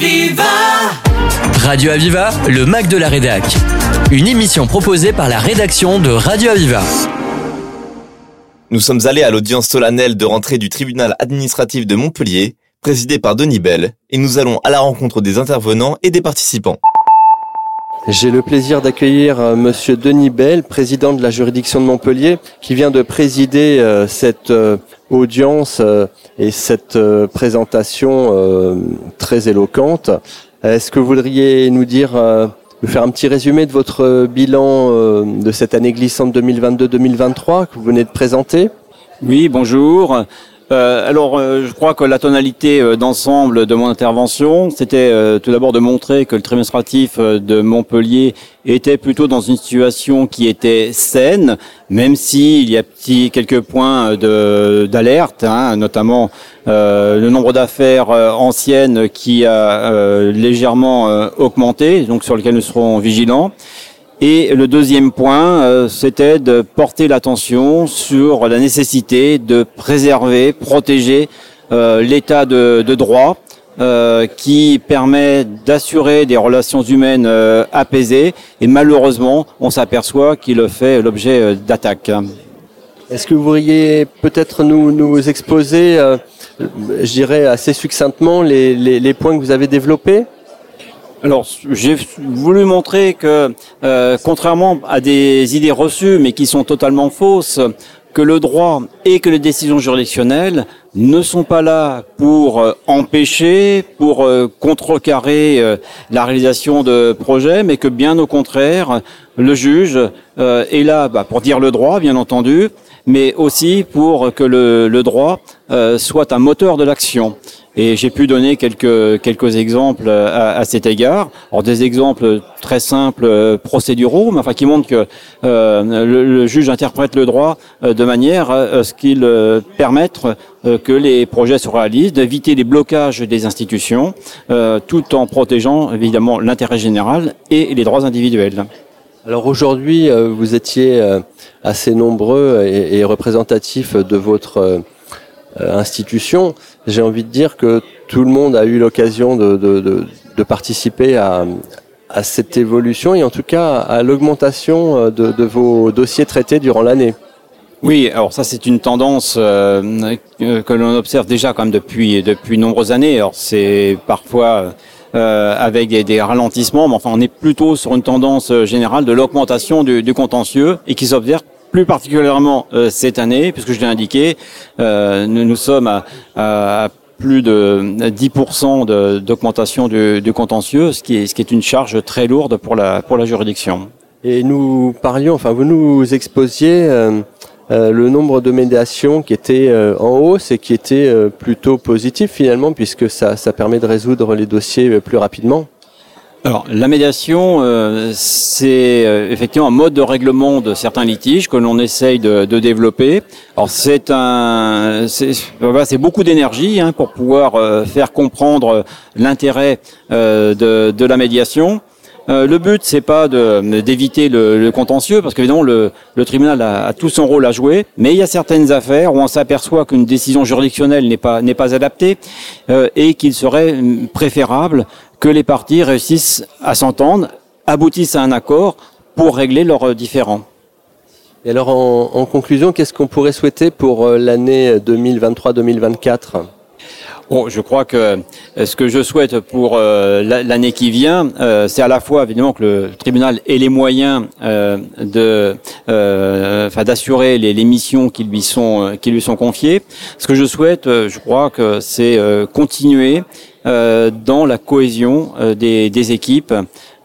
Aviva Radio Aviva, le Mac de la Rédac. Une émission proposée par la rédaction de Radio Aviva. Nous sommes allés à l'audience solennelle de rentrée du tribunal administratif de Montpellier, présidée par Denis Bell, et nous allons à la rencontre des intervenants et des participants. J'ai le plaisir d'accueillir euh, Monsieur Denis Bell, président de la juridiction de Montpellier, qui vient de présider euh, cette euh, audience et cette présentation très éloquente. Est-ce que vous voudriez nous dire, nous faire un petit résumé de votre bilan de cette année glissante 2022-2023 que vous venez de présenter? Oui, bonjour. Euh, alors, euh, je crois que la tonalité euh, d'ensemble de mon intervention, c'était tout d'abord de montrer que le administratif de Montpellier était plutôt dans une situation qui était saine, même s'il y a quelques points d'alerte, hein, notamment le nombre d'affaires anciennes qui a légèrement augmenté, donc sur lequel nous serons vigilants. Et le deuxième point, euh, c'était de porter l'attention sur la nécessité de préserver, protéger euh, l'état de, droit euh, qui permet d'assurer des relations humaines apaisées. Et malheureusement, on s'aperçoit qu'il fait l'objet d'attaques. Est-ce que vous pourriez peut-être nous, nous exposer, je dirais assez succinctement, les, les, les points que vous avez développés? Alors, j'ai voulu montrer que, euh, contrairement à des idées reçues, mais qui sont totalement fausses, que le droit et que les décisions juridictionnelles ne sont pas là pour euh, empêcher, pour euh, contrecarrer la réalisation de projets, mais que bien au contraire, le juge est là bah, pour dire le droit, bien entendu, mais aussi pour que le, droit soit un moteur de l'action. Et j'ai pu donner quelques quelques exemples à, à, cet égard. Alors des exemples très simples, euh, procéduraux, mais enfin qui montrent que euh, le, juge interprète le droit euh, de manière à ce qu'il permette que les projets se réalisent, d'éviter les blocages des institutions, tout en protégeant évidemment l'intérêt général et les droits individuels. Alors aujourd'hui, vous étiez assez nombreux et, représentatifs de votre institution j'ai envie de dire que tout le monde a eu l'occasion de, participer à, cette évolution et en tout cas à l'augmentation euh, de, vos dossiers traités durant l'année. Oui, alors ça c'est une tendance euh, que l'on observe déjà quand même depuis depuis nombreuses années. Alors c'est parfois euh, avec des, des, ralentissements, mais enfin on est plutôt sur une tendance générale de l'augmentation du, du contentieux et qui s'observe plus particulièrement euh, cette année, puisque je l'ai indiqué, euh, nous, nous, sommes à, à plus de 10% d'augmentation du, du, contentieux, ce qui, est, ce qui est une charge très lourde pour la, pour la juridiction. Et nous parlions, enfin vous nous exposiez euh, euh le nombre de médiations qui était euh, en hausse et qui était plutôt positif finalement, puisque ça, ça permet de résoudre les dossiers plus rapidement. Alors, la médiation, euh, c'est euh, effectivement un mode de règlement de certains litiges que l'on essaye de, de, développer. Alors, c'est un, c'est beaucoup d'énergie hein, pour pouvoir euh, faire comprendre l'intérêt de, de, la médiation. Le but, c'est pas d'éviter le, contentieux, parce qu'évidemment, le, tribunal a, tout son rôle à jouer, mais il y a certaines affaires où on s'aperçoit qu'une décision juridictionnelle n'est pas, pas adaptée et qu'il serait hum, préférable que les parties réussissent à s'entendre, aboutissent à un accord pour régler leurs différends. Et alors, en, conclusion, qu'est-ce qu'on pourrait souhaiter pour euh, l'année 2023-2024 Bon, je crois que euh, ce que je souhaite pour euh, l'année qui vient, c'est à la fois évidemment que le tribunal ait les moyens de, enfin, d'assurer les, les, missions qui lui sont qui lui sont confiées. Ce que je souhaite, je crois que c'est continuer euh, dans la cohésion euh, des, des, équipes.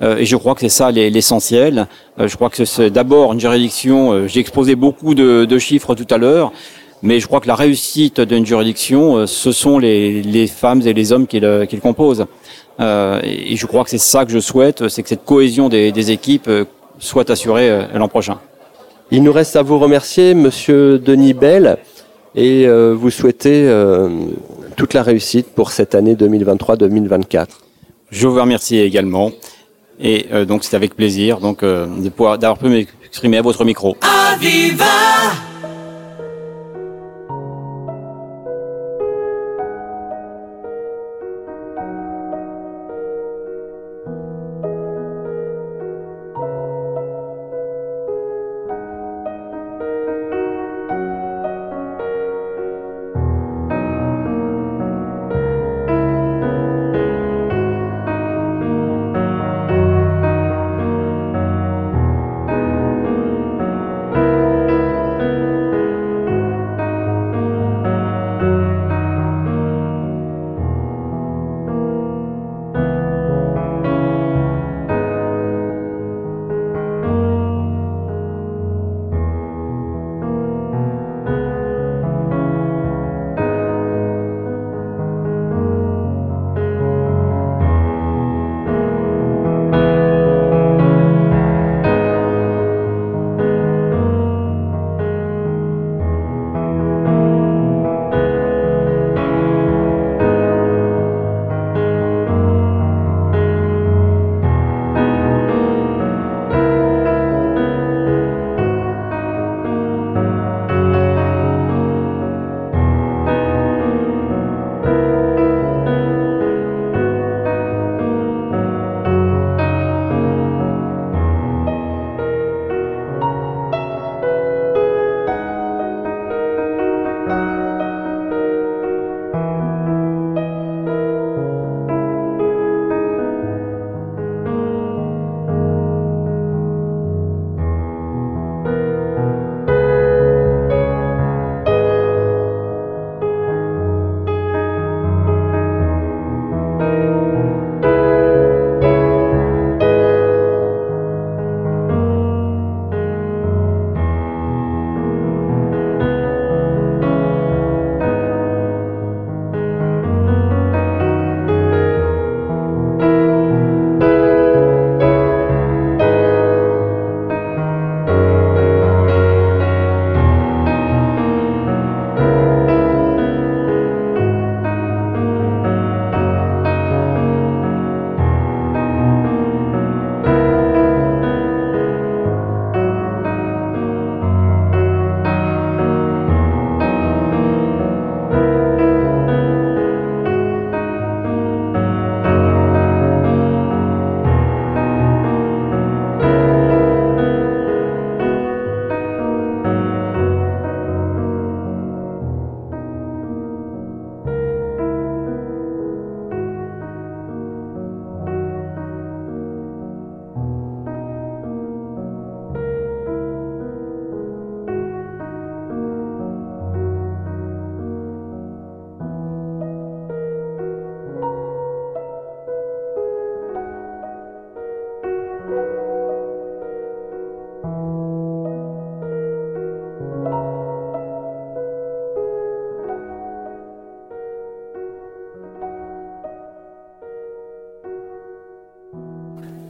Euh, et je crois que c'est ça l'essentiel. je crois que c'est d'abord une juridiction. J'ai exposé beaucoup de, de, chiffres tout à l'heure. Mais je crois que la réussite d'une juridiction, ce sont les, les, femmes et les hommes qui le, qui le composent. et je crois que c'est ça que je souhaite, c'est que cette cohésion des, des équipes soit assurée l'an prochain. Il nous reste à vous remercier, Monsieur Denis Bell, et vous souhaiter toute la réussite pour cette année 2023-2024. Je vous remercie également. Et euh, donc c'est avec plaisir donc euh, de pouvoir d'avoir pu m'exprimer à votre micro. Aviva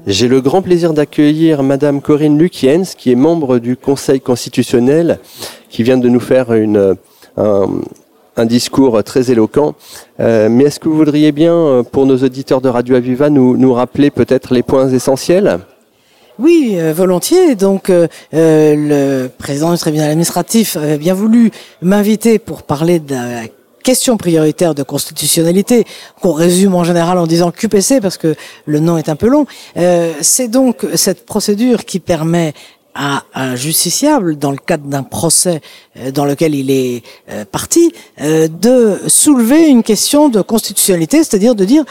J'ai le grand plaisir d'accueillir Madame Corinne Lukiens, qui est membre du Conseil constitutionnel, qui vient de nous faire une, un, discours très éloquent. Euh, mais est-ce que vous voudriez bien, euh, pour nos auditeurs de Radio Aviva, nous, nous rappeler peut-être les points essentiels? Oui, euh, volontiers. Donc, le président du tribunal administratif avait bien voulu m'inviter pour parler de question prioritaire de constitutionnalité, qu'on résume en général en disant QPC parce que le nom est un peu long. Euh, c'est donc cette procédure qui permet à un justiciable, dans le cadre d'un procès euh, dans lequel il est euh, parti, de soulever une question de constitutionnalité, c'est-à-dire de dire,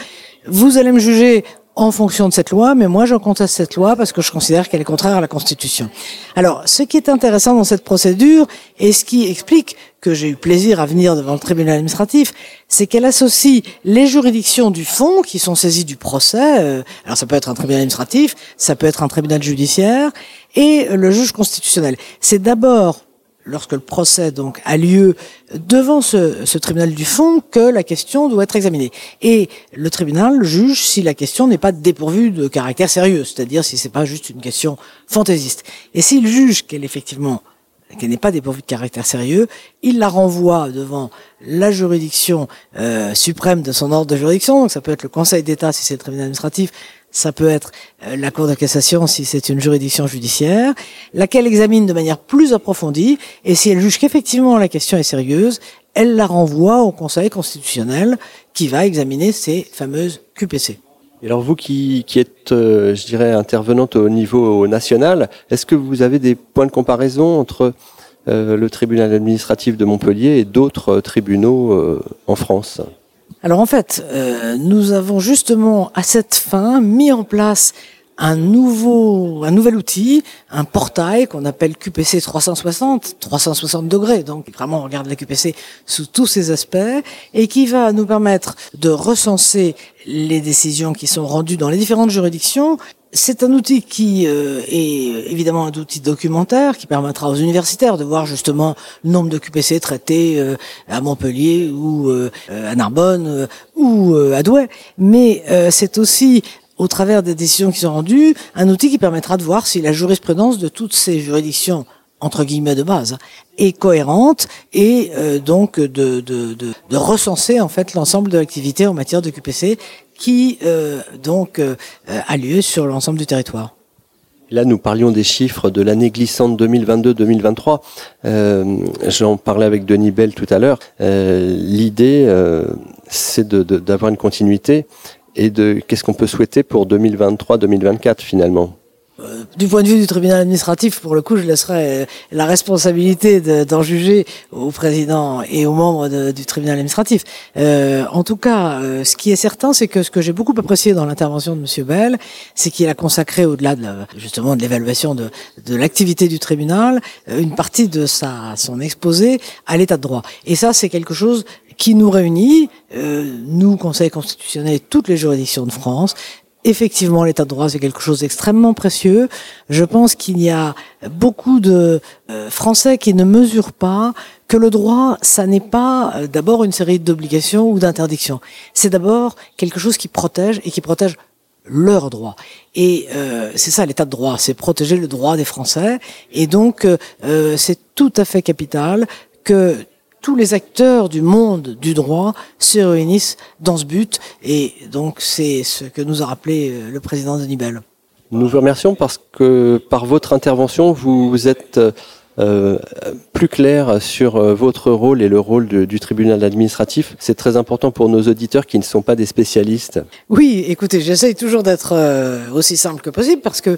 vous allez me juger en fonction de cette loi, mais moi je conteste cette loi parce que je considère qu'elle est contraire à la Constitution. Alors, ce qui est intéressant dans cette procédure, et ce qui explique que j'ai eu plaisir à venir devant le tribunal administratif, c'est qu'elle associe les juridictions du fond qui sont saisies du procès, euh, alors ça peut être un tribunal administratif, ça peut être un tribunal judiciaire, et le juge constitutionnel. C'est d'abord lorsque le procès donc a lieu devant ce, tribunal du fond que la question doit être examinée. Et le tribunal juge si la question n'est pas dépourvue de caractère sérieux, c'est-à-dire si c'est pas juste une question fantaisiste. Et s'il juge qu'elle effectivement qu'elle n'est pas dépourvue de caractère sérieux, il la renvoie devant la juridiction euh, suprême de son ordre de juridiction, donc ça peut être le Conseil d'État si c'est le tribunal administratif, ça peut être euh, la Cour de cassation si c'est une juridiction judiciaire, laquelle examine de manière plus approfondie, et si elle juge qu'effectivement la question est sérieuse, elle la renvoie au Conseil constitutionnel qui va examiner ces fameuses QPC. Et alors vous qui, qui êtes, euh, je dirais, intervenante au niveau national, est-ce que vous avez des points de comparaison entre euh, le tribunal administratif de Montpellier et d'autres tribunaux en France? Alors en fait, euh, nous avons justement à cette fin mis en place un nouveau, un nouvel outil, un portail qu'on appelle QPC 360, 360 degrés. Donc vraiment, on regarde la QPC sous tous ses aspects et qui va nous permettre de recenser les décisions qui sont rendues dans les différentes juridictions c'est un outil qui euh, est évidemment un outil documentaire qui permettra aux universitaires de voir justement le nombre de QPC traités euh, à Montpellier ou euh, à Narbonne ou à Douai. Mais c'est aussi au travers des décisions qui sont rendues, un outil qui permettra de voir si la jurisprudence de toutes ces juridictions entre guillemets de base, est cohérente et donc de, de, de, de, recenser en fait l'ensemble de l'activité en matière de QPC qui euh, donc euh, a lieu sur l'ensemble du territoire. Là, nous parlions des chiffres de l'année glissante 2022-2023. Euh, J'en parlais avec Denis Bell tout à l'heure. L'idée, c'est d'avoir une continuité et de qu'est-ce qu'on peut souhaiter pour 2023-2024 finalement? Euh, du point de vue du tribunal administratif, pour le coup, je laisserai euh, la responsabilité d'en juger au président et aux membres du tribunal administratif. Euh, en tout cas, ce qui est certain, c'est que ce que j'ai beaucoup apprécié dans l'intervention de Monsieur Bell, c'est qu'il a consacré, au-delà de justement de l'évaluation de, de l'activité du tribunal, une partie de sa son exposé à l'état de droit. Et ça, c'est quelque chose qui nous réunit, nous, Conseil constitutionnel toutes les juridictions de France, effectivement, l'état de droit, c'est quelque chose d'extrêmement précieux. Je pense qu'il y a beaucoup de euh, Français qui ne mesurent pas que le droit, ça n'est pas euh, d'abord une série d'obligations ou d'interdictions. C'est d'abord quelque chose qui protège et qui protège leurs droits. Et euh, c'est ça l'état de droit, c'est protéger le droit des Français. Et donc, c'est tout à fait capital que tous les acteurs du monde du droit se réunissent dans ce but. Et donc, c'est ce que nous a rappelé euh, le président de Nibel. Nous vous remercions parce que par votre intervention, vous êtes euh, plus clair sur euh, votre rôle et le rôle du tribunal administratif. C'est très important pour nos auditeurs qui ne sont pas des spécialistes. Oui, écoutez, j'essaye toujours d'être euh, aussi simple que possible parce que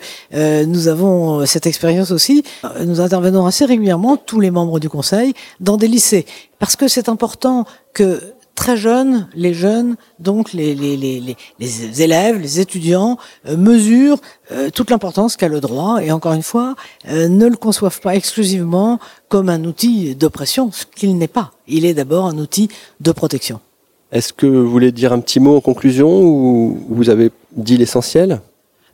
nous avons cette expérience aussi. Nous intervenons assez régulièrement, tous les membres du Conseil, dans des lycées. Parce que c'est important que très jeunes, les jeunes, donc les, les, les, les élèves, les étudiants, euh, mesurent euh, toute l'importance qu'a le droit et encore une fois, euh, ne le conçoivent pas exclusivement comme un outil d'oppression, ce qu'il n'est pas. Il est d'abord un outil de protection. Est-ce que vous voulez dire un petit mot en conclusion ou vous avez dit l'essentiel?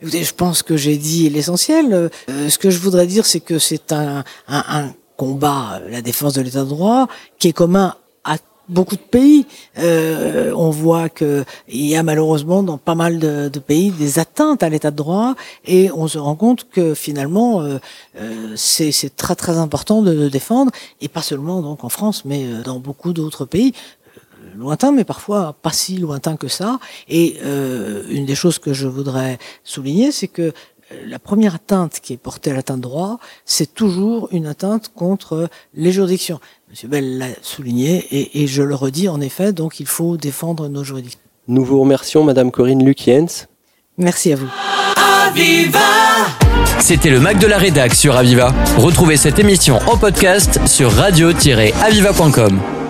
Écoutez, je pense que j'ai dit l'essentiel. ce que je voudrais dire, c'est que c'est un, un, un combat, la défense de l'état de droit, qui est commun beaucoup de pays. Euh, on voit que il y a malheureusement dans pas mal de, de pays des atteintes à l'état de droit et on se rend compte que finalement euh, euh, c'est très très important de le défendre et pas seulement donc en France mais euh, dans beaucoup d'autres pays euh, lointains mais parfois pas si lointains que ça et euh, une des choses que je voudrais souligner c'est que la première atteinte qui est portée à l'atteinte de droit, c'est toujours une atteinte contre les juridictions. Monsieur Bell l'a souligné et, et, je le redis en effet, donc il faut défendre nos juridictions. Nous vous remercions, Madame Corinne Lukiens. Merci à vous. Aviva C'était le Mac de la Rédac sur Aviva. Retrouvez cette émission en podcast sur radio-aviva.com.